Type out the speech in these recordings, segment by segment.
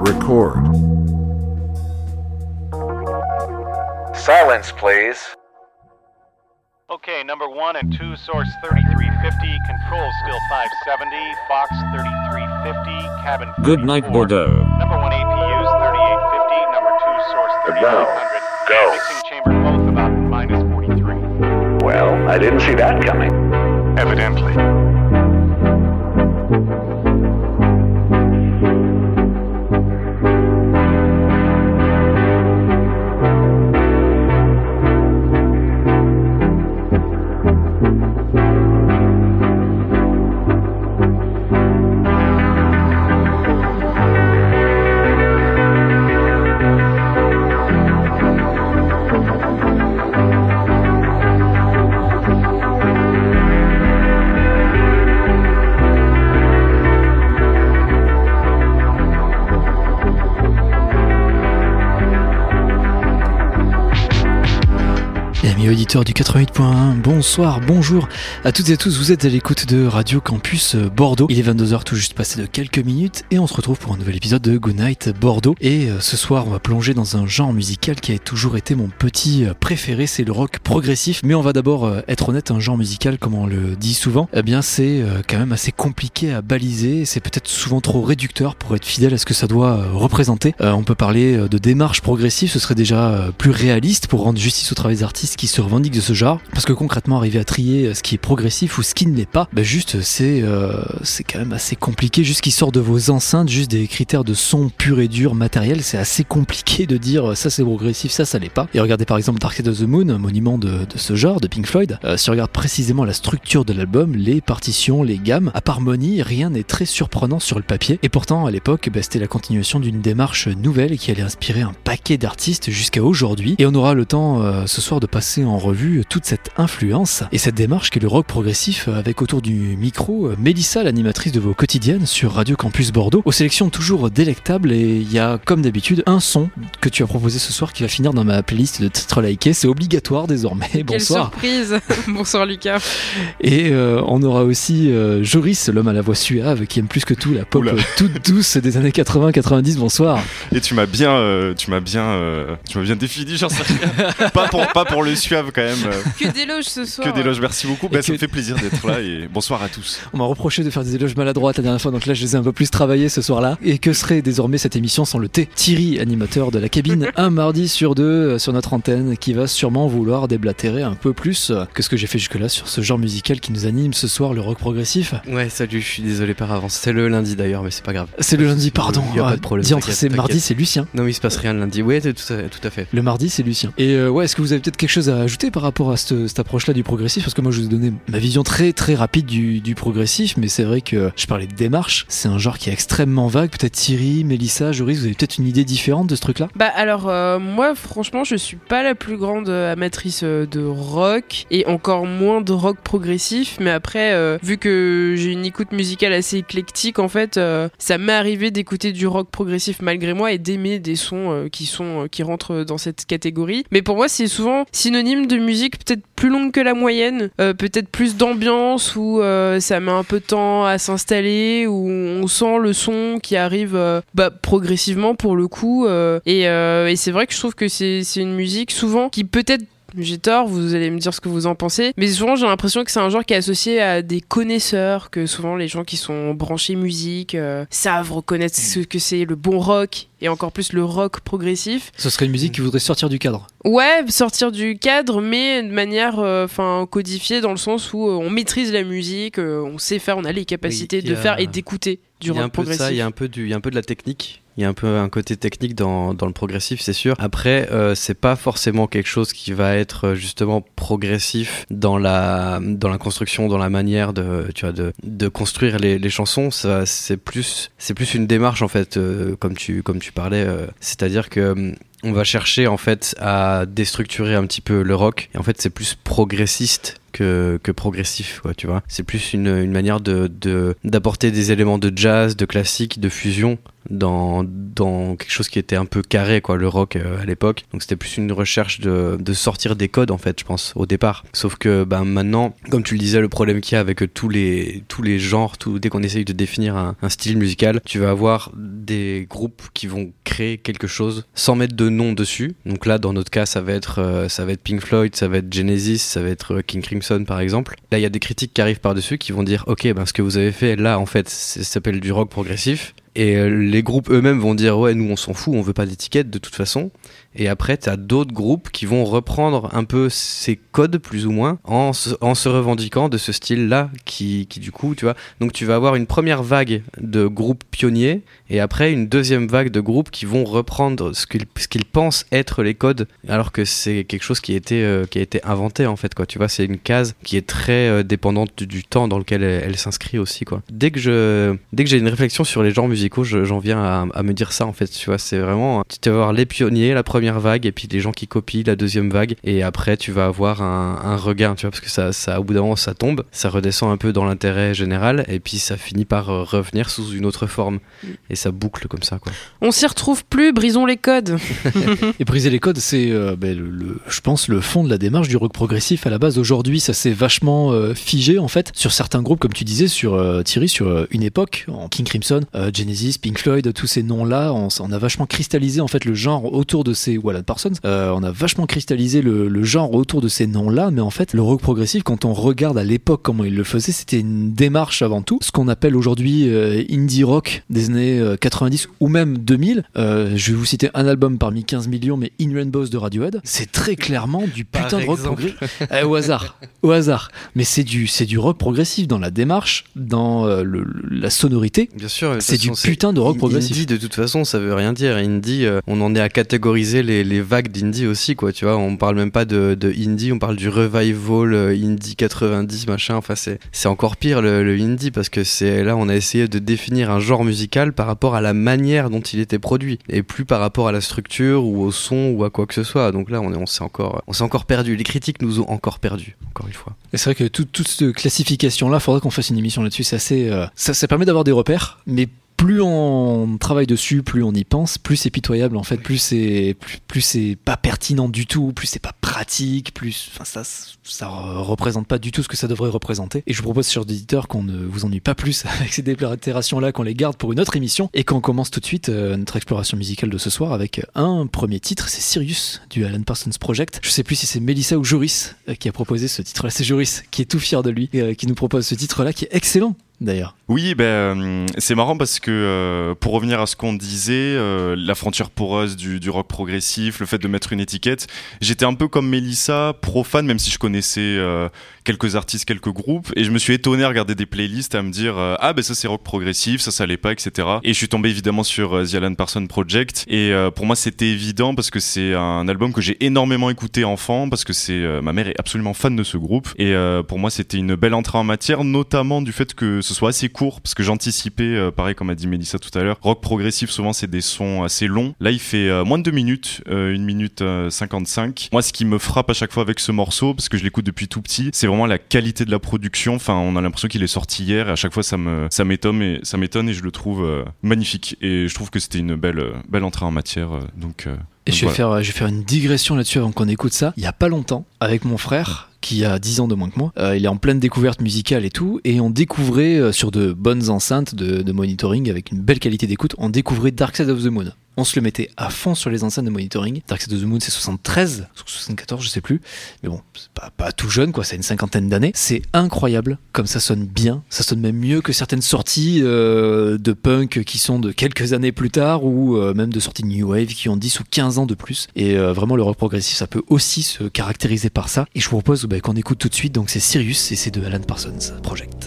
Record. Silence, please. Okay, number one and two, source 3350, control still 570, Fox 3350, cabin. Good night, Bordeaux. Number one APU's 3850, number two, source 3900. Go. Mixing chamber both about minus 43. Well, I didn't see that coming. Evidently. Auditeurs du 88.1, bonsoir, bonjour à toutes et à tous, vous êtes à l'écoute de Radio Campus euh, Bordeaux. Il est 22h tout juste passé de quelques minutes et on se retrouve pour un nouvel épisode de Goodnight Bordeaux. Et euh, ce soir on va plonger dans un genre musical qui a toujours été mon petit euh, préféré, c'est le rock progressif. Mais on va d'abord être honnête, un genre musical comme on le dit souvent, eh bien c'est quand même assez compliqué à baliser, c'est peut-être souvent trop réducteur pour être fidèle à ce que ça doit représenter. On peut parler de démarche progressive, ce serait déjà plus réaliste pour rendre justice au travail des artistes qui se de ce genre. Parce que concrètement, arriver à trier euh, ce qui est progressif ou ce qui ne l'est pas, bah juste c'est euh, c'est quand même assez compliqué. Juste qui sort de vos enceintes, juste des critères de son pur et dur matériel, c'est assez compliqué de dire euh, ça c'est progressif, ça ça l'est pas. Et regardez par exemple Dark Side of the Moon, un monument de, de ce genre, de Pink Floyd. Euh, si on regarde précisément la structure de l'album, les partitions, les gammes, à harmonie, rien n'est très surprenant sur le papier. Et pourtant, à l'époque, bah, c'était la continuation d'une démarche nouvelle qui allait inspirer un paquet d'artistes jusqu'à aujourd'hui. Et on aura le temps euh, ce soir de passer en revue toute cette influence et cette démarche qui est le rock progressif avec autour du micro euh, Mélissa, l'animatrice de vos quotidiennes sur Radio Campus Bordeaux, aux sélections toujours délectables et il y a comme d'habitude un son que tu as proposé ce soir qui va finir dans ma playlist de titres likés, c'est obligatoire désormais. Quelle Bonsoir. surprise Bonsoir Lucas. Et euh, on aura aussi euh, Joris, l'homme à la voix suave qui aime plus que tout la pop Oula. toute douce des années 80-90. Bonsoir. Et tu m'as bien, euh, tu m'as bien, euh, tu m'as bien défini, j'en sais rien. pas pour, pas pour le suave quand même. euh, Que d'éloges ce soir. que d'éloges, merci beaucoup. Et Ça que- me fait plaisir d'être là et bonsoir à tous. On m'a reproché de faire des éloges maladroites la dernière fois, donc là je les ai un peu plus travaillés ce soir-là. Et que serait désormais cette émission sans le T Thierry, animateur de la cabine, un mardi sur deux euh, sur notre antenne, qui va sûrement vouloir déblatérer un peu plus euh, que ce que j'ai fait jusque-là sur ce genre musical qui nous anime ce soir, le rock progressif? Ouais, salut, je suis désolé par avance. C'est le lundi d'ailleurs, mais c'est pas grave. C'est le lundi, pardon. Y a pas de problème, Dis entre t'inquiète, c'est mardi, c'est Lucien. Non, mais il se passe rien le lundi. Tout à, tout à fait. Le mardi, c'est Lucien. Et euh, ouais, est-ce que vous avez peut-être quelque chose à ajouter? Par rapport à cette, approche-là du progressif Parce que moi, je vous ai donné ma vision très très rapide du, progressif, mais c'est vrai que je parlais de démarche. C'est un genre qui est extrêmement vague. Peut-être Thierry, Mélissa, Joris, vous avez peut-être une idée différente de ce truc-là? Bah alors euh, moi franchement je suis pas la plus grande euh, amatrice euh, de rock et encore moins de rock progressif mais après vu que j'ai une écoute musicale assez éclectique en fait ça m'est arrivé d'écouter du rock progressif malgré moi et d'aimer des sons qui sont qui rentrent dans cette catégorie mais pour moi c'est souvent synonyme de musique peut-être plus longue que la moyenne euh, peut-être plus d'ambiance où euh, ça met un peu de temps à s'installer où on sent le son qui arrive euh, bah, progressivement pour le coup et, et c'est vrai que je trouve que c'est une musique souvent qui peut-être j'ai tort, vous allez me dire ce que vous en pensez. Mais souvent, j'ai l'impression que c'est un genre qui est associé à des connaisseurs, que souvent les gens qui sont branchés musique euh, savent reconnaître ce que c'est le bon rock et encore plus le rock progressif. Ce serait une musique qui voudrait sortir du cadre. Ouais, sortir du cadre, mais de manière euh, enfin codifiée dans le sens où euh, on maîtrise la musique, euh, on sait faire, on a les capacités Oui, de a- faire et d'écouter du Il y a rock un peu de progressif. ça, il y a un peu du, il y a un peu de la technique. Il y a un peu un côté technique dans, dans le progressif, c'est sûr. Après, euh, c'est pas forcément quelque chose qui va être euh, justement progressif dans la, dans la construction, dans la manière de, tu vois, de, de construire les, les chansons. Ça, c'est plus, c'est plus une démarche en fait, euh, comme tu, comme tu parlais. euh, C'est-à-dire que hum, on va chercher en fait à déstructurer un petit peu le rock. Et en fait, c'est plus progressiste que, progressif, quoi, tu vois. C'est plus une, manière d'apporter des éléments de jazz, de classique, de fusion dans, quelque chose qui était un peu carré, quoi, le rock euh, à l'époque. Donc c'était plus une recherche de, sortir des codes, en fait, je pense, au départ. Sauf que ben, maintenant, comme tu le disais, le problème qu'il y a avec tous les, tous les genres, tout, dès qu'on essaye de définir un, style musical, tu vas avoir des groupes qui vont créer quelque chose sans mettre de nom dessus. Donc là, dans notre cas, ça va être, euh, ça va être Pink Floyd, ça va être Genesis, ça va être euh, King Crimson par exemple. Là, il y a des critiques qui arrivent par-dessus qui vont dire, ok, ben ce que vous avez fait là, en fait, ça s'appelle du rock progressif. Et euh, les groupes eux-mêmes vont dire ouais nous on s'en fout, on veut pas d'étiquette de toute façon. Et après tu as d'autres groupes qui vont reprendre un peu ces codes plus ou moins en se, en se revendiquant de ce style-là qui, qui du coup tu vois. Donc tu vas avoir une première vague de groupes pionniers et après une deuxième vague de groupes qui vont reprendre ce qu'ils qu'ils pensent être les codes alors que c'est quelque chose qui a été euh, qui a été inventé en fait quoi. Tu vois c'est une case qui est très euh, dépendante du, temps dans lequel elle, s'inscrit aussi quoi. Dès que j'ai une réflexion sur les genres musicaux je- j'en viens à, à me dire ça en fait tu vois c'est vraiment tu vas avoir les pionniers la première vague et puis les gens qui copient la deuxième vague et après tu vas avoir un, un regain tu vois parce que ça, ça au bout d'un moment ça tombe ça redescend un peu dans l'intérêt général et puis ça finit par euh, revenir sous une autre forme et ça boucle comme ça quoi On s'y retrouve plus, brisons les codes. Et briser les codes, c'est, euh, ben, le, le- je pense, le fond de la démarche du rock progressif à la base. Aujourd'hui, ça s'est vachement euh, figé en fait sur certains groupes, comme tu disais, sur euh, Thierry, sur euh, une époque, en King Crimson, euh, Genesis, Pink Floyd, tous ces noms-là, on, on a vachement cristallisé en fait le genre autour de ces Wallen Parsons. Euh, on a vachement cristallisé le, le genre autour de ces noms-là, mais en fait, le rock progressif, quand on regarde à l'époque comment il le faisait, c'était une démarche avant tout. Ce qu'on appelle aujourd'hui euh, indie rock des années euh, 90 ou même 2000. Euh, je vais vous citer un album parmi 15 millions, mais In Rainbows de Radiohead. C'est très clairement du Par putain de rock progressif. Eh, au hasard, au hasard. Mais c'est du, c'est du rock progressif dans la démarche, dans euh, le- la sonorité. bien sûr C'est du putain de rock In- progressif. Indie, de toute façon, ça veut rien dire. Indie, euh, on en est à catégoriser les, vagues d'indie aussi, quoi. Tu vois, on parle même pas de, indie, on parle du revival euh, indie 90, machin. Enfin, c'est encore pire le, indie parce que c'est là, on a essayé de définir un genre musical par rapport à la manière dont il était produit et plus par rapport à la structure ou au son ou à quoi que ce soit. Donc là, on est, on s'est encore, encore perdu. Les critiques nous ont encore perdu, encore une fois. Et c'est vrai que tout- toute cette classification-là, faudrait qu'on fasse une émission là-dessus. Euh, ça, ça permet d'avoir des repères, mais plus on travaille dessus, plus on y pense, plus c'est pitoyable en fait, plus c'est plus, c'est pas pertinent du tout, plus c'est pas pratique, plus enfin ça ça re- représente pas du tout ce que ça devrait représenter. Et je vous propose sur d'éditeurs qu'on ne vous ennuie pas plus avec ces déclarations là, qu'on les garde pour une autre émission et qu'on commence tout de suite euh, notre exploration musicale de ce soir avec un premier titre, c'est Sirius du Alan Parsons Project. Je sais plus si c'est Melissa ou Joris euh, qui a proposé ce titre-là, c'est Joris qui est tout fier de lui euh, qui nous propose ce titre-là qui est excellent d'ailleurs. Oui, ben c'est marrant parce que euh, pour revenir à ce qu'on disait, euh, la frontière poreuse du, rock progressif, le fait de mettre une étiquette, j'étais un peu comme Mélissa, profane, même si je connaissais euh, quelques artistes, quelques groupes, et je me suis étonné à regarder des playlists, à me dire ah ben ça c'est rock progressif, ça ça l'est pas, etc. Et je suis tombé évidemment sur The Alan Parsons Project, et pour moi c'était évident parce que c'est un album que j'ai énormément écouté enfant, parce que c'est ma mère est absolument fan de ce groupe, et pour moi c'était une belle entrée en matière, notamment du fait que ce soit assez court, parce que j'anticipais, euh, pareil comme a dit Mélissa tout à l'heure, rock progressif souvent c'est des sons assez longs. Là il fait euh, moins de 2 minutes, euh, 1 minute euh, 55. Moi ce qui me frappe à chaque fois avec ce morceau, parce que je l'écoute depuis tout petit, c'est vraiment la qualité de la production. Enfin on a l'impression qu'il est sorti hier, et à chaque fois ça me ça m'étonne et ça m'étonne et je le trouve magnifique. Et je trouve que c'était une belle belle entrée en matière. donc Et je vais, voilà. faire, je vais faire une digression là-dessus avant qu'on écoute ça. Il y a pas longtemps, avec mon frère, qui a 10 ans de moins que moi, euh, il est en pleine découverte musicale et tout, et on découvrait euh, sur de bonnes enceintes de, monitoring avec une belle qualité d'écoute, on découvrait Dark Side of the Moon. On se le mettait à fond sur les enceintes de monitoring. Dark Side of the Moon, c'est 73, 74, je sais plus. Mais bon, c'est pas, pas tout jeune, quoi, c'est une cinquantaine d'années. C'est incroyable, comme ça sonne bien. Ça sonne même mieux que certaines sorties euh, de punk qui sont de quelques années plus tard, ou même de sorties de New Wave qui ont 10 ou 15 ans de plus. Et vraiment, le rock progressif, ça peut aussi se caractériser par ça. Et je vous propose bah, qu'on écoute tout de suite, donc c'est Sirius, et c'est de Alan Parsons Project.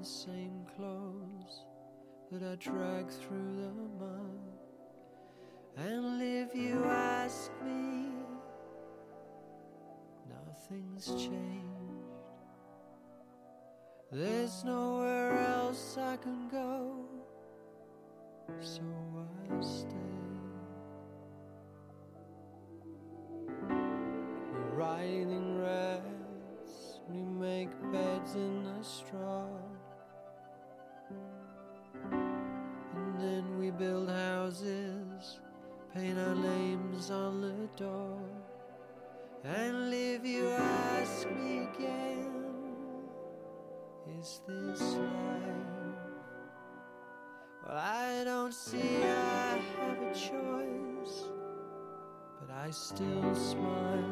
the same clothes that I drag through the mud. And if you ask me, nothing's changed. There's nowhere else I can go. So I still smile.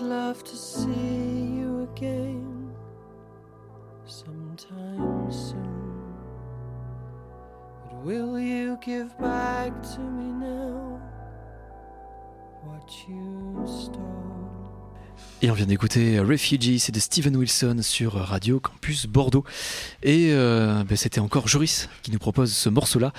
I'd love to see you again sometime soon. But will you give back to me Et on vient d'écouter Refugee, c'est de Steven Wilson sur Radio Campus Bordeaux. Et euh, ben, c'était encore Joris qui nous propose ce morceau-là.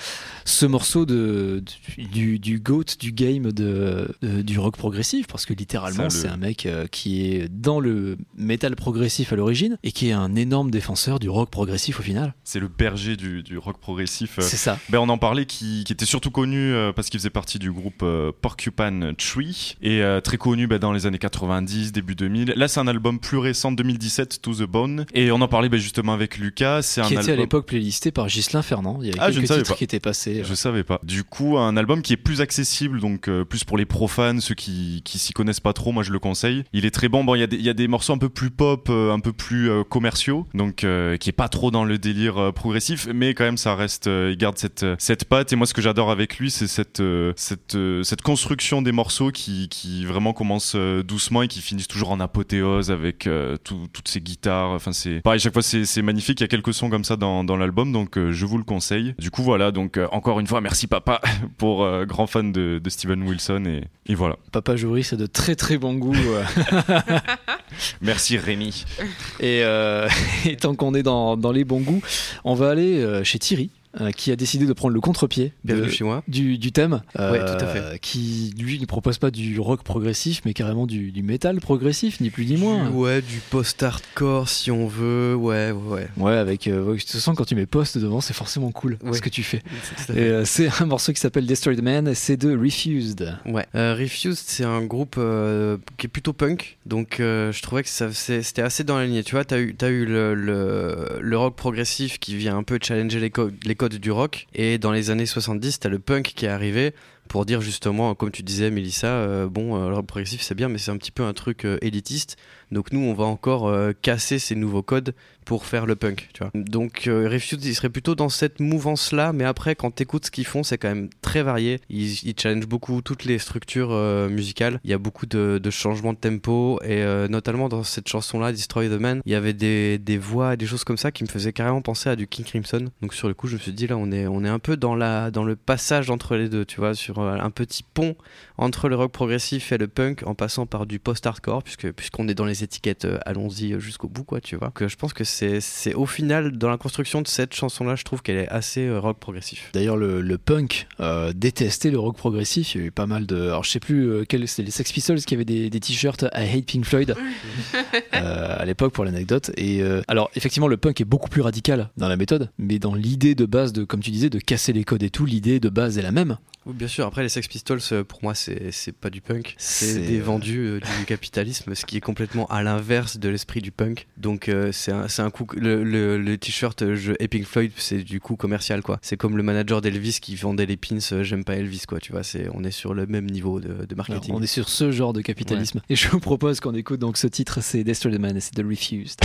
Ce morceau de, du, du GOAT du game de, de- du rock progressif, parce que littéralement c'est un mec euh, qui est dans le métal progressif à l'origine et qui est un énorme défenseur du rock progressif au final. C'est le berger du, du rock progressif. C'est ça. Ben, on en parlait qui, qui était surtout connu euh, parce qu'il faisait partie du groupe Porcupine Tree et très connu ben, dans les années 90, début 2000. Là, c'est un album plus récent, 2017, To the Bone. Et on en parlait ben, justement avec Lucas. C'est un Qui était à l'époque playlisté par Ghislain Fernand. Il y avait Ah, je quelques savais titres pas. qui étaient passés. Je savais pas. Du coup, un album qui est plus accessible, donc euh, plus pour les profanes, ceux qui, qui s'y connaissent pas trop, moi je le conseille. Il est très bon. Bon, il y, a des- il y a des morceaux un peu plus pop, euh, un peu plus euh, commerciaux, donc euh, qui est pas trop dans le délire euh, progressif, mais quand même ça reste, euh, il garde cette, euh, cette patte. Et moi, ce que j'adore avec lui, c'est cette, euh, cette, euh, cette construction des morceaux qui, qui vraiment commencent euh, doucement et qui finissent toujours en apothéose avec euh, tout- toutes ces guitares. Enfin, c'est pareil, chaque fois c'est c'est magnifique. Il y a quelques sons comme ça dans, dans l'album, donc euh, je vous le conseille. Du coup, voilà. Donc euh, encore une fois, merci papa pour grand fan de, de Steven Wilson et, et voilà. Papa Joris a de très très bon goût. Merci Rémi. Et, et tant qu'on est dans, dans les bons goûts, on va aller chez Thierry, euh, qui a décidé de prendre le contre-pied de- Bienvenue chez moi. du, du thème. Ouais, tout à fait. Qui, lui, ne propose pas du rock progressif, mais carrément du, du métal progressif, ni plus ni moins. Du- ouais, du post-hardcore si on veut. Ouais, ouais, ouais. Ouais, avec. Euh, de toute façon, quand tu mets post devant, c'est forcément cool Ouais. ce que tu fais. C'est euh, un morceau qui s'appelle Destroyed Man, et c'est de Refused. Ouais. Euh, Refused, c'est un groupe euh, qui est plutôt punk, donc euh, je trouvais que c'était assez dans la lignée. Tu vois, t'as eu, t'as eu le, le, le rock progressif qui vient un peu challenger les, co- les codes du rock, et dans les années 70, t'as le punk qui est arrivé pour dire justement, comme tu disais, Mélissa, euh, bon, euh, le progressif c'est bien, mais c'est un petit peu un truc euh, élitiste. Donc nous, on va encore casser ces nouveaux codes pour faire le punk, tu vois. Donc Refused, il serait plutôt dans cette mouvance-là, mais après, quand t'écoutes ce qu'ils font, c'est quand même très varié. Ils, ils challengent beaucoup toutes les structures musicales. Il y a beaucoup de, changements de tempo, et notamment dans cette chanson-là, Destroy the Man, il y avait des, voix et des choses comme ça qui me faisaient carrément penser à du King Crimson. Donc sur le coup, je me suis dit, là, on est, on est un peu dans, la, dans le passage entre les deux, tu vois, sur un petit pont entre le rock progressif et le punk en passant par du post-hardcore puisque puisqu'on est dans les étiquettes euh, allons-y jusqu'au bout quoi tu vois que je pense que c'est c'est au final dans la construction de cette chanson là je trouve qu'elle est assez euh, rock progressif D'ailleurs, le, le punk euh, détestait le rock progressif. Il y a eu pas mal de. Alors, je sais plus euh, quel. C'était les Sex Pistols qui avaient des, des t-shirts I hate Pink Floyd euh, à l'époque, pour l'anecdote. Et euh, alors, effectivement, le punk est beaucoup plus radical dans la méthode, mais dans l'idée de base, de, comme tu disais, de casser les codes et tout, l'idée de base est la même. Oui, bien sûr après les Sex Pistols euh, pour moi c'est c'est pas du punk c'est des euh, vendus euh, du capitalisme ce qui est complètement à l'inverse de l'esprit du punk. Donc euh, c'est un, un coup le, le, le t-shirt je Pink Floyd c'est du coup commercial quoi. C'est comme le manager d'Elvis qui vendait les pins j'aime pas Elvis quoi tu vois. C'est on est sur le même niveau de, de Alors, marketing. on est sur ce genre de capitalisme. Et je vous propose qu'on écoute donc ce titre, c'est Destroy the Man et c'est The Refused.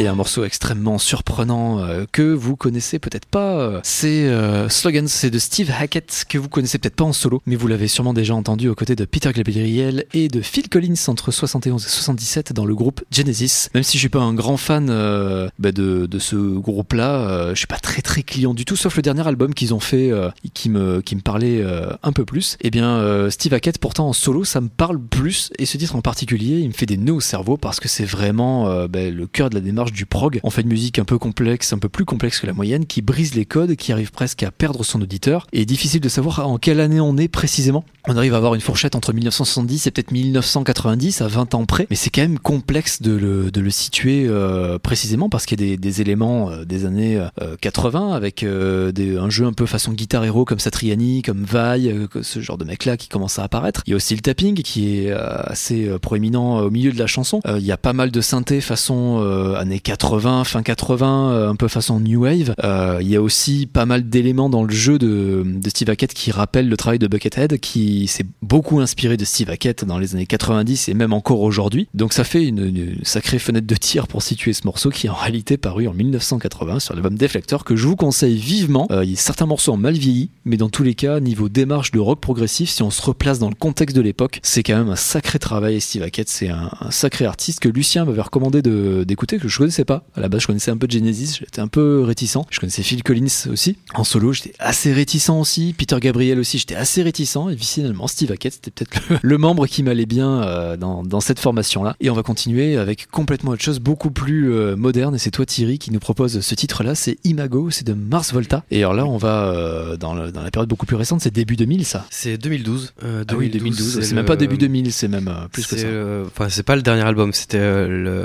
Et un morceau extrêmement surprenant euh, que vous connaissez peut-être pas, c'est euh, Slogans, c'est de Steve Hackett que vous connaissez peut-être pas en solo, mais vous l'avez sûrement déjà entendu aux côtés de Peter Gabriel et de Phil Collins entre 71 et 77 dans le groupe Genesis. Même si je suis pas un grand fan euh, bah, de, ce groupe-là, je suis pas très très client du tout, sauf le dernier album qu'ils ont fait qui me qui me parlait un peu plus. Et bien euh, Steve Hackett pourtant en solo, ça me parle plus et ce titre en particulier, il me fait des nœuds au cerveau parce que c'est vraiment bah, le cœur de la démarche du prog. On fait une musique un peu complexe, un peu plus complexe que la moyenne, qui brise les codes, qui arrive presque à perdre son auditeur. Et difficile de savoir en quelle année on est précisément. On arrive à avoir une fourchette entre 1970 et peut-être 1990 à 20 ans près, mais c'est quand même complexe de le, de le situer euh, précisément parce qu'il y a des, des éléments euh, des années euh, 80 avec euh, des, un jeu un peu façon guitare héros comme Satriani, comme Vai, euh, que- ce genre de mec-là qui commence à apparaître. Il y a aussi le tapping qui est euh, assez euh, proéminent au milieu de la chanson. Euh, il y a pas mal de synthé façon euh, années 80, fin 80, euh, un peu façon new wave. Euh, il y a aussi pas mal d'éléments dans le jeu de, Steve Hackett qui rappellent le travail de Buckethead, qui s'est beaucoup inspiré de Steve Hackett dans les années 90 et même encore aujourd'hui. Donc ça fait une, sacrée fenêtre de tir pour situer ce morceau qui est en réalité paru en 1980 sur l'album Deflector que je vous conseille vivement. Euh, il y a certains morceaux ont mal vieilli, mais dans tous les cas, niveau démarche de rock progressif, si on se replace dans le contexte de l'époque, c'est quand même un sacré travail. Steve Hackett, c'est un, un sacré artiste que Lucien m'avait recommandé d'écouter, que je connaissais pas. À la base, je connaissais un peu Genesis, j'étais un peu réticent. Je connaissais Phil Collins aussi. En solo, j'étais assez réticent aussi. Peter Gabriel aussi, j'étais assez réticent. Et finalement, Steve Hackett, c'était peut-être le, le membre qui m'allait bien euh, dans, dans cette formation-là. Et on va continuer avec complètement autre chose, beaucoup plus euh, moderne. Et c'est toi, Thierry, qui nous propose ce titre-là. C'est Imago, c'est de Mars Volta. Et alors là, on va euh, dans, le- dans la période beaucoup plus récente, c'est début 2000, ça. C'est 2012. euh, Ah oui, 2012. C'est même pas début 2000, c'est même plus que ça. Enfin, c'est pas le dernier album. C'était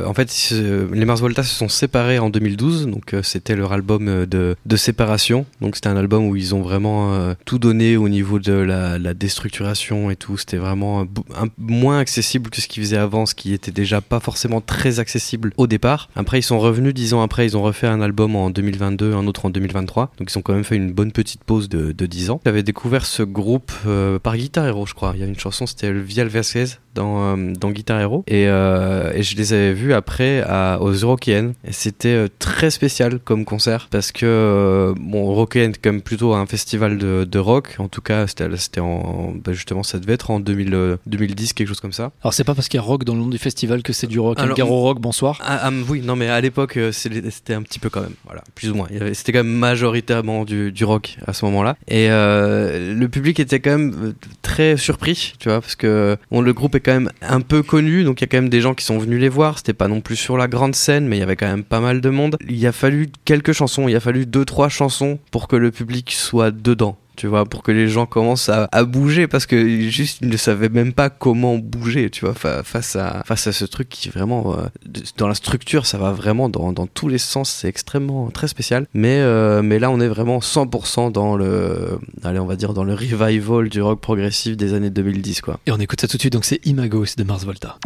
en fait les Mars Volta se sont séparés en 2012, donc euh, c'était leur album euh, de, de séparation. Donc c'était un album où ils ont vraiment euh, tout donné au niveau de la, déstructuration et tout. C'était vraiment un- moins accessible que ce qu'ils faisaient avant, ce qui était déjà pas forcément très accessible au départ. Après, ils sont revenus dix ans après. Ils ont refait un album en 2022, un autre en 2023. Donc ils ont quand même fait une bonne petite pause de, de 10 ans. J'avais découvert ce groupe par Guitar Hero, je crois. Il y a une chanson, c'était Vial Vasquez dans, dans Guitar Hero. Et, je les avais vus après à, aux Et c'était euh, très spécial comme concert parce que, euh, bon, c'est quand même plutôt un festival de, de rock. En tout cas, c'était en. bah, justement, ça devait être en 2000, euh, 2010, quelque chose comme ça. Alors c'est pas parce qu'il y a rock dans le nom du festival que c'est du rock. Alors, Garo rock, bonsoir. Ah, ah, oui, non, mais à l'époque, c'était un petit peu quand même, voilà, plus ou moins. C'était quand même majoritairement du, du rock à ce moment-là. Et euh, le public était quand même très surpris, tu vois, parce que bon, le groupe est quand même un peu connu, donc il y a quand même des gens qui sont venus les voir. C'était pas non plus sur la grande scène, mais il y avait quand même pas mal de monde. Il a fallu quelques chansons, il a fallu deux, trois chansons pour que le public soit dedans tu vois, pour que les gens commencent à, bouger parce que juste ils ne savaient même pas comment bouger, tu vois, fa- face à face à ce truc qui vraiment euh, dans la structure, ça va vraiment dans, dans tous les sens, c'est extrêmement très spécial. Mais euh, mais là, on est vraiment 100% dans le, allez, on va dire dans le revival du rock progressif des années 2010, quoi. Et on écoute ça tout de suite, donc c'est Imago, c'est de Mars Volta.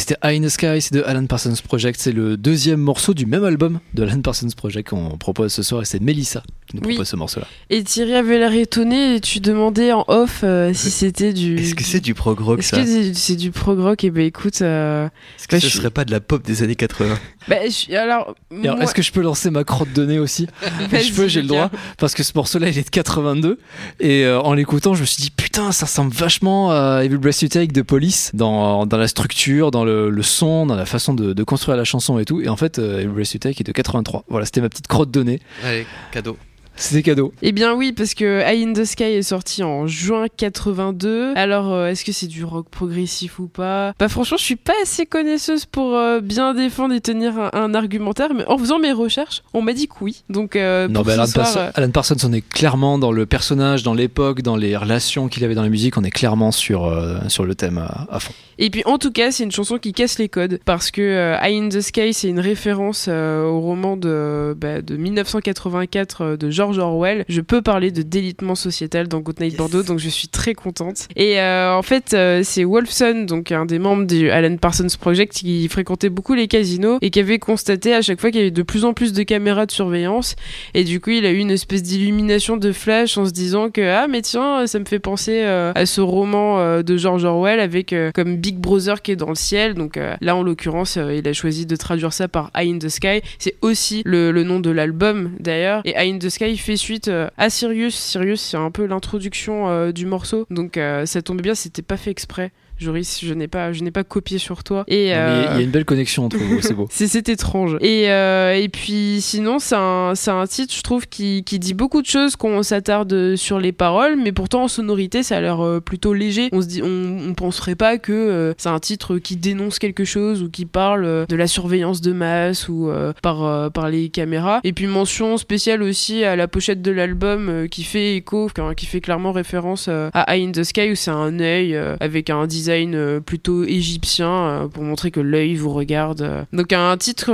C'était High in the Sky, de Alan Parsons Project. C'est le deuxième morceau du même album de Alan Parsons Project qu'on propose ce soir. Et c'est Melissa qui nous Oui. propose ce morceau-là. Et Thierry avait l'air étonné et tu demandais en off euh, si c'était du. Est-ce que c'est du prog rock Est-ce ça que c'est- c'est du prog rock? Et ben écoute, euh, Est-ce que bah, ce je suis- serait pas de la pop des années 80 bah, je- alors, Et alors, moi- Est-ce que je peux lancer ma crotte de nez aussi? Je peux, j'ai le droit. Parce que ce morceau-là, il est de 82. Et euh, en l'écoutant, je me suis dit, putain, ça ressemble vachement à Evil Breath You Take de Police, dans, dans la structure, dans le, le son, dans la façon de, de construire la chanson et tout. Et en fait, euh, Evil Breath You Take est de 83. Voilà, c'était ma petite crotte de nez. Allez, cadeau. C'était cadeau. Eh bien oui, parce que High in the Sky est sorti en juin 82. Alors, euh, est-ce que c'est du rock progressif ou pas? Bah franchement, je suis pas assez connaisseuse pour euh, bien défendre et tenir un, un argumentaire, mais en faisant mes recherches, on m'a dit que oui. Donc, euh, Non, bah, Alan, soir, euh, Alan Parsons, on est clairement dans le personnage, dans l'époque, dans les relations qu'il avait dans la musique, on est clairement sur, euh, sur le thème à, à fond. Et puis en tout cas, c'est une chanson qui casse les codes parce que euh, High in the Sky, c'est une référence euh, au roman de, bah, de 1984 euh, de George George Orwell, je peux parler de délitement sociétal dans Goodnight Bordeaux, donc je suis très contente. Et euh, en fait, euh, c'est Wolfson, donc un des membres du Alan Parsons Project, qui fréquentait beaucoup les casinos et qui avait constaté à chaque fois qu'il y avait de plus en plus de caméras de surveillance. Et du coup, il a eu une espèce d'illumination de flash en se disant que ah mais tiens, ça me fait penser euh, à ce roman de George Orwell avec comme Big Brother qui est dans le ciel. Donc là, en l'occurrence, il a choisi de traduire ça par Eye in the Sky. C'est aussi le, le nom de l'album d'ailleurs. Et Eye in the Sky fait suite euh, à Sirius. Sirius, c'est un peu l'introduction euh, du morceau. Donc euh, ça tombe bien, c'était pas fait exprès. Joris, je n'ai pas, je n'ai pas copié sur toi. Et euh, Il y a une belle connexion entre vous, c'est beau. c'est c'est étrange. Et, euh, et puis sinon, c'est un, c'est un titre, je trouve, qui, qui dit beaucoup de choses qu'on s'attarde sur les paroles, mais pourtant en sonorité, ça a l'air euh, plutôt léger. On se dit, on, on penserait pas que euh, c'est un titre qui dénonce quelque chose ou qui parle euh, de la surveillance de masse ou euh, par, euh, par les caméras. Et puis mention spéciale aussi à la pochette de l'album euh, qui fait écho, qui fait clairement référence euh, à Eye in the Sky où c'est un œil euh, avec un design euh, plutôt égyptien euh, pour montrer que l'œil vous regarde. euh. Donc un titre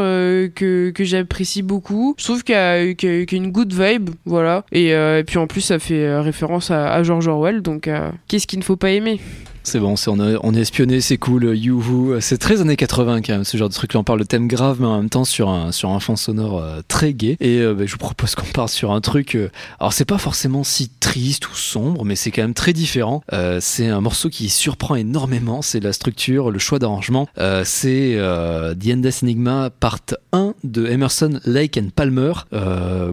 que, que j'apprécie beaucoup. Je trouve qu'il y a, une good vibe, voilà. Et, puis en plus ça fait référence à, George Orwell, donc qu'est-ce qu'il ne faut pas aimer? C'est bon, on, est espionné, c'est cool, youhou. C'est très années 80 quand même, ce genre de truc là. On parle de thème grave, mais en même temps sur un, sur un fond sonore euh, très gai. Et euh, bah, je vous propose qu'on parte sur un truc. euh, alors, c'est pas forcément si triste ou sombre, mais c'est quand même très différent. Euh, c'est un morceau qui surprend énormément. C'est la structure, le choix d'arrangement. C'est The Endless Enigma, part 1 de Emerson, Lake and Palmer.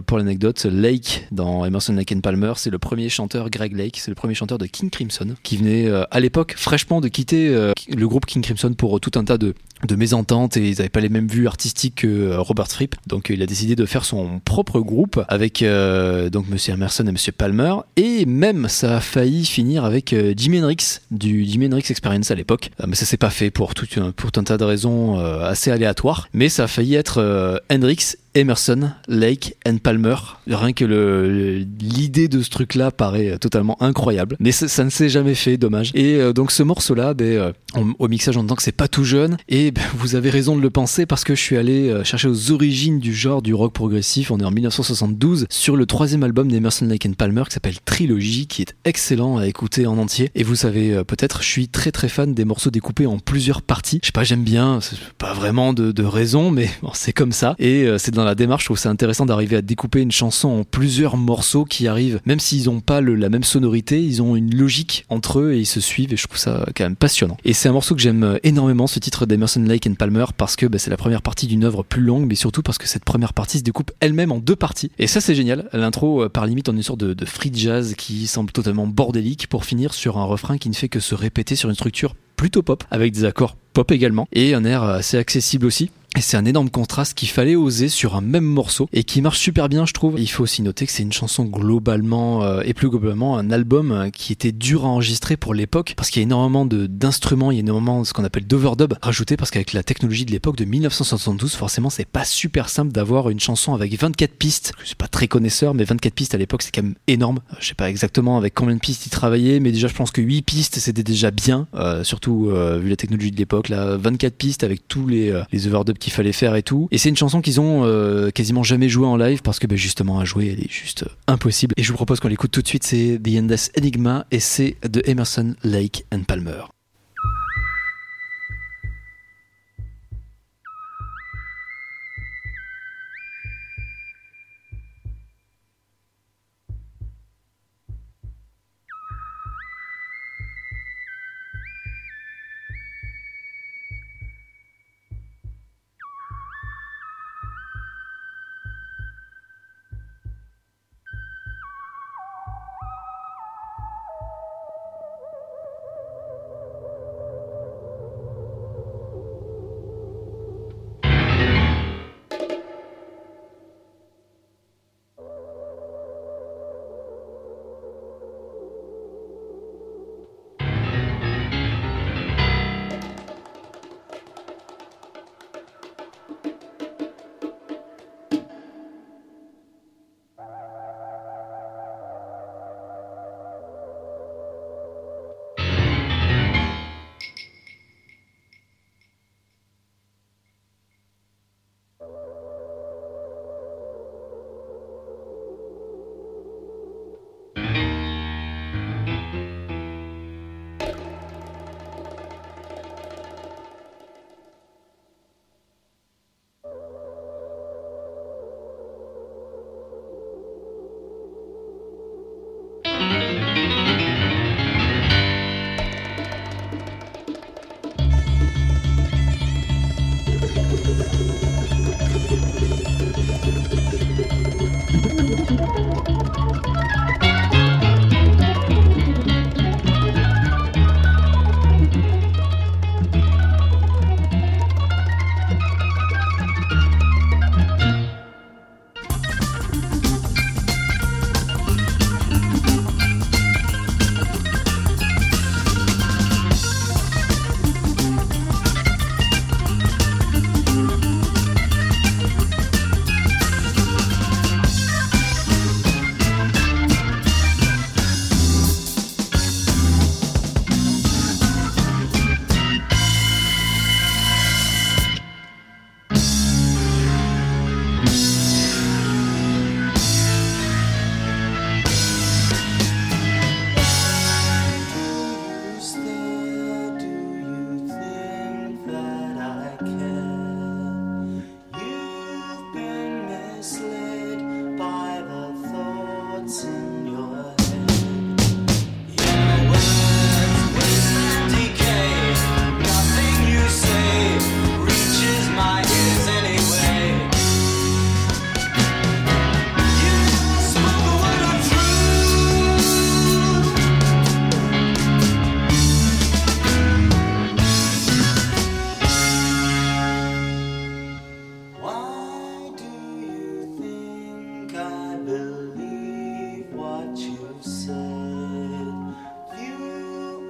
Pour l'anecdote, Lake dans Emerson, Lake and Palmer, c'est le premier chanteur, Greg Lake, c'est le premier chanteur de King Crimson, qui venait à l'époque fraîchement de quitter euh, le groupe King Crimson pour euh, tout un tas de, de mésententes et ils n'avaient pas les mêmes vues artistiques que euh, Robert Fripp. Donc il a décidé de faire son propre groupe avec donc Monsieur Emerson et Monsieur Palmer et même ça a failli finir avec Jimi Hendrix du Jimi Hendrix Experience à l'époque. Euh, mais ça s'est pas fait pour tout, un- pour tout un tas de raisons assez aléatoires. Mais ça a failli être Hendrix Emerson, Lake and Palmer. Rien que l'idée de ce truc-là paraît euh, totalement incroyable. Mais ça, ne s'est jamais fait, dommage. Et euh, donc ce morceau-là, ben, euh, au mixage, on entend que c'est pas tout jeune. Et ben, vous avez raison de le penser parce que je suis allé chercher aux origines du genre du rock progressif. On est en 1972 sur le troisième album d'Emerson, Lake and Palmer qui s'appelle Trilogy, qui est excellent à écouter en entier. Et vous savez peut-être, je suis très très fan des morceaux découpés en plusieurs parties. Je sais pas, j'aime bien, pas vraiment de, raison, mais c'est comme ça. Et c'est la démarche, je trouve c'est intéressant d'arriver à découper une chanson en plusieurs morceaux qui arrivent, même s'ils ont pas la même sonorité, ils ont une logique entre eux et ils se suivent et je trouve ça quand même passionnant. Et c'est un morceau que j'aime euh, énormément, ce titre d'Emerson, Lake and Palmer, parce que bah, c'est la première partie d'une œuvre plus longue, mais surtout parce que cette première partie se découpe elle-même en deux parties. Et ça c'est génial. L'intro euh, par limite en une sorte de, de free jazz qui semble totalement bordélique pour finir sur un refrain qui ne fait que se répéter sur une structure plutôt pop, avec des accords pop également, et un air assez accessible aussi. Et c'est un énorme contraste qu'il fallait oser sur un même morceau et qui marche super bien, je trouve. Il faut aussi noter que c'est une chanson globalement euh, et plus globalement un album euh, qui était dur à enregistrer pour l'époque parce qu'il y a énormément d'instruments, il y a énormément de ce qu'on appelle d'overdub rajouté parce qu'avec la technologie de l'époque de 1972, forcément, c'est pas super simple d'avoir une chanson avec 24 pistes. Je suis pas très connaisseur, mais 24 pistes à l'époque, c'est quand même énorme. Euh, Je sais pas exactement avec combien de pistes ils travaillaient, mais déjà, je pense que 8 pistes, c'était déjà bien, euh, surtout euh, vu la technologie de l'époque. Là, 24 pistes avec tous les, euh, les overdubs qu'il fallait faire et tout. Et c'est une chanson qu'ils ont euh, quasiment jamais jouée en live parce que ben, justement à jouer, elle est juste euh, impossible. Et je vous propose qu'on l'écoute tout de suite. C'est The Endless Enigma et c'est de Emerson, Lake and Palmer.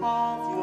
of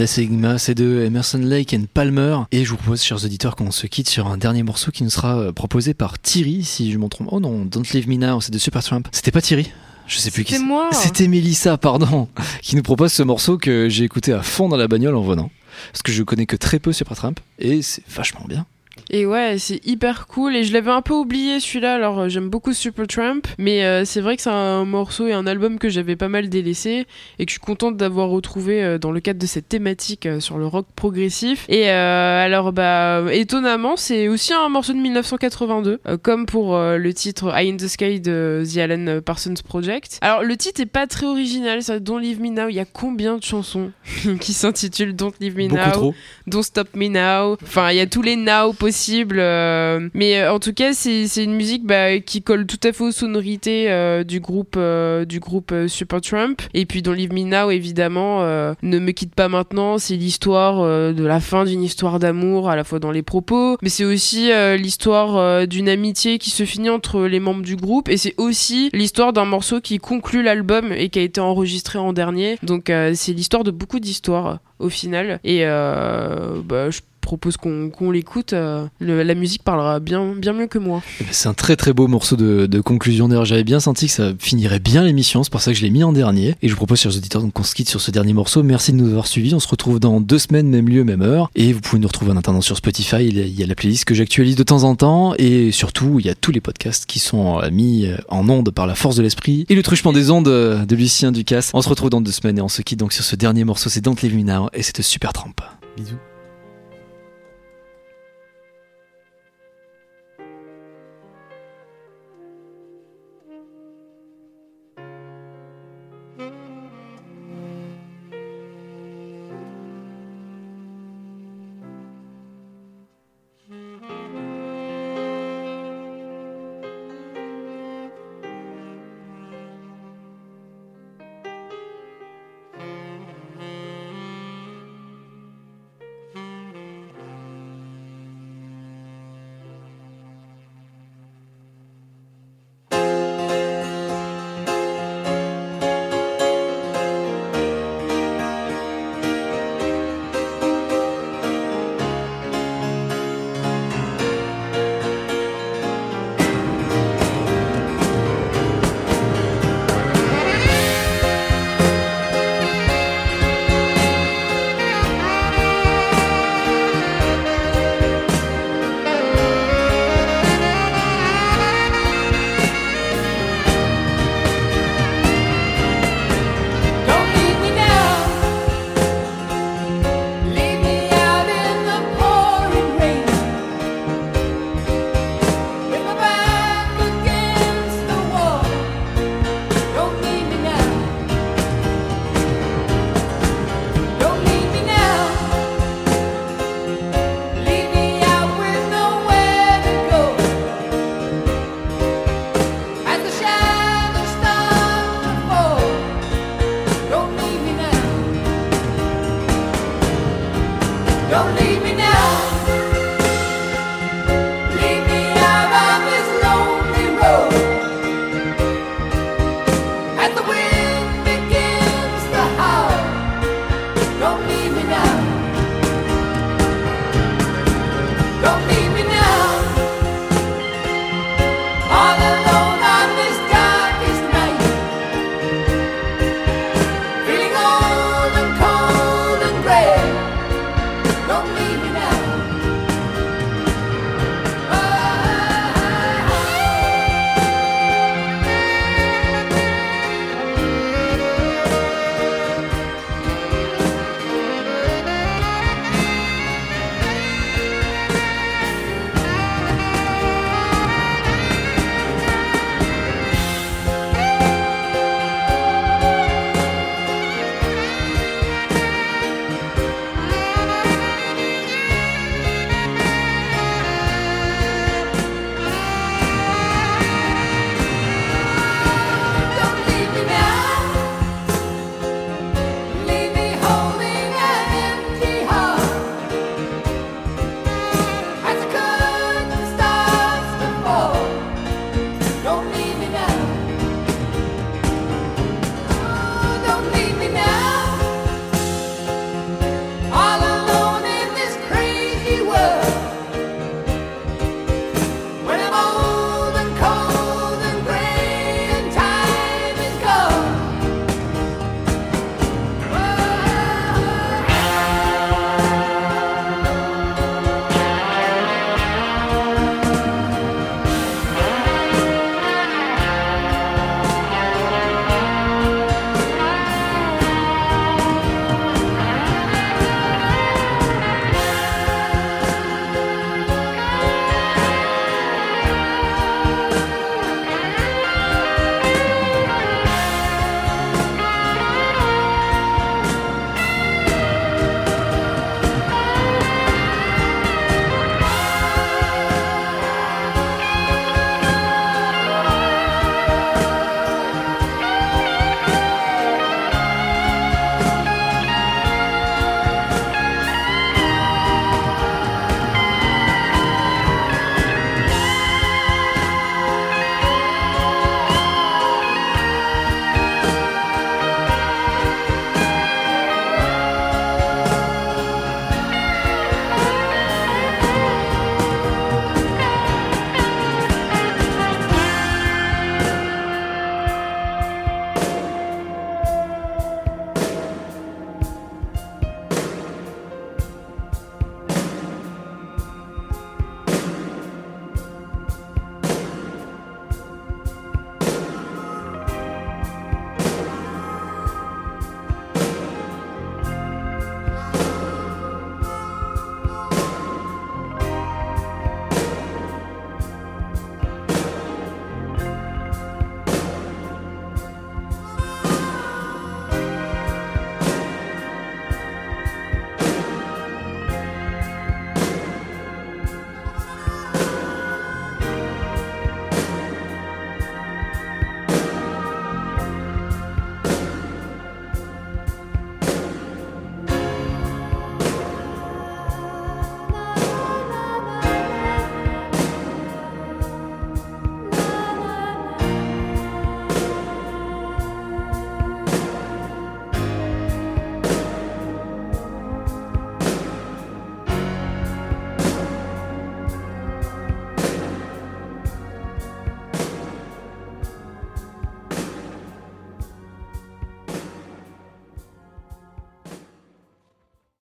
Endless Enigma, c'est de Emerson Lake and Palmer. Et je vous propose, chers auditeurs, qu'on se quitte sur un dernier morceau qui nous sera euh, proposé par Thierry, si je m'en trompe. Oh non, Don't Leave Me Now, c'est de Supertramp. C'était pas Thierry? Je sais plus qui C'était moi. C'était Mélissa, pardon, qui nous propose ce morceau que j'ai écouté à fond dans la bagnole en venant. Parce que je connais que très peu Supertramp et c'est vachement bien. Et ouais, c'est hyper cool. Et je l'avais un peu oublié celui-là. Alors euh, j'aime beaucoup Supertramp, mais euh, c'est vrai que c'est un morceau et un album que j'avais pas mal délaissé et que je suis contente d'avoir retrouvé euh, dans le cadre de cette thématique euh, sur le rock progressif. Et alors bah étonnamment, c'est aussi un morceau de 1982, euh, comme pour le titre Eye in the Sky de The Alan Parsons Project. Alors le titre est pas très original. Ça, Don't Leave Me Now. Il y a combien de chansons qui s'intitulent Don't Leave Me Beaucoup Now trop. Don't Stop Me Now? Enfin, il y a tous les now possibles. Euh, mais euh, en tout cas, c'est une musique bah, qui colle tout à fait aux sonorités euh, du groupe, du groupe euh, Supertramp. Et puis dans Leave Me Now, évidemment, Ne me quitte pas maintenant, c'est l'histoire de la fin d'une histoire d'amour, à la fois dans les propos, mais c'est aussi l'histoire d'une amitié qui se finit entre les membres du groupe. Et c'est aussi l'histoire d'un morceau qui conclut l'album et qui a été enregistré en dernier. Donc c'est l'histoire de beaucoup d'histoires au final. Et euh, bah, je propose qu'on qu'on l'écoute. euh, la musique parlera bien, bien mieux que moi. Eh ben, C'est un très très beau morceau de, de conclusion. D'ailleurs, j'avais bien senti que ça finirait bien l'émission. C'est pour ça que je l'ai mis en dernier. Et je vous propose, chers auditeurs, donc, qu'on se quitte sur ce dernier morceau. Merci de nous avoir suivis. On se retrouve dans deux semaines, même lieu, même heure. Et vous pouvez nous retrouver en attendant sur Spotify. Il y a- il y a la playlist que j'actualise de temps en temps. Et surtout, il y a tous les podcasts qui sont euh, mis euh, en ondes par la force de l'esprit. Et le truchement des ondes de Lucien Ducasse. On se retrouve dans deux semaines et on se quitte donc sur ce dernier morceau. C'est Me Now. Et c'est de Super Tramp. Bisous.